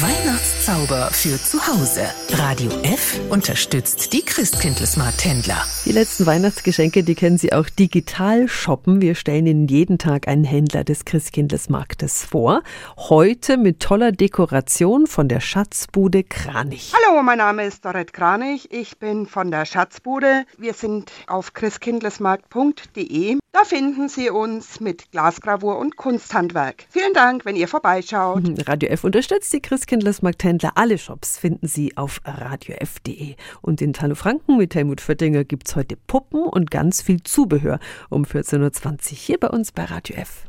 Weihnachts Weihnachtszauber für zu Hause. Radio F unterstützt die Christkindlesmarkthändler. Die letzten Weihnachtsgeschenke, die können Sie auch digital shoppen. Wir stellen Ihnen jeden Tag einen Händler des Christkindlesmarktes vor. Heute mit toller Dekoration von der Schatzbude Kranich. Hallo, mein Name ist Dorrit Kranich. Ich bin von der Schatzbude. Wir sind auf christkindlesmarkt.de. Da finden Sie uns mit Glasgravur und Kunsthandwerk. Vielen Dank, wenn ihr vorbeischaut. Radio F unterstützt die Christkindlesmarkthändler. Alle Shops finden Sie auf radiof.de. Und in Talo Franken mit Helmut Föttinger gibt es heute Puppen und ganz viel Zubehör um 14.20 Uhr hier bei uns bei Radio F.